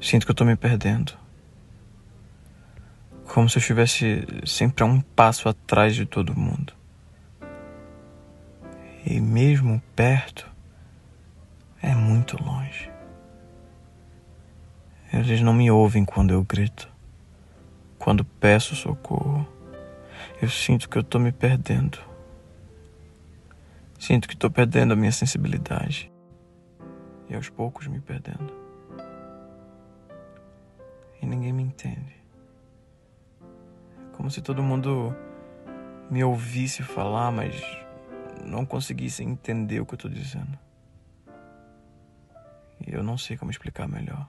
Sinto que eu tô me perdendo. Como se eu estivesse sempre a um passo atrás de todo mundo. E mesmo perto, é muito longe. Eles não me ouvem quando eu grito, quando peço socorro. Eu sinto que eu tô me perdendo. Sinto que tô perdendo a minha sensibilidade. E aos poucos me perdendo. Ninguém me entende. Como se todo mundo me ouvisse falar, mas não conseguisse entender o que eu tô dizendo. E eu não sei como explicar melhor.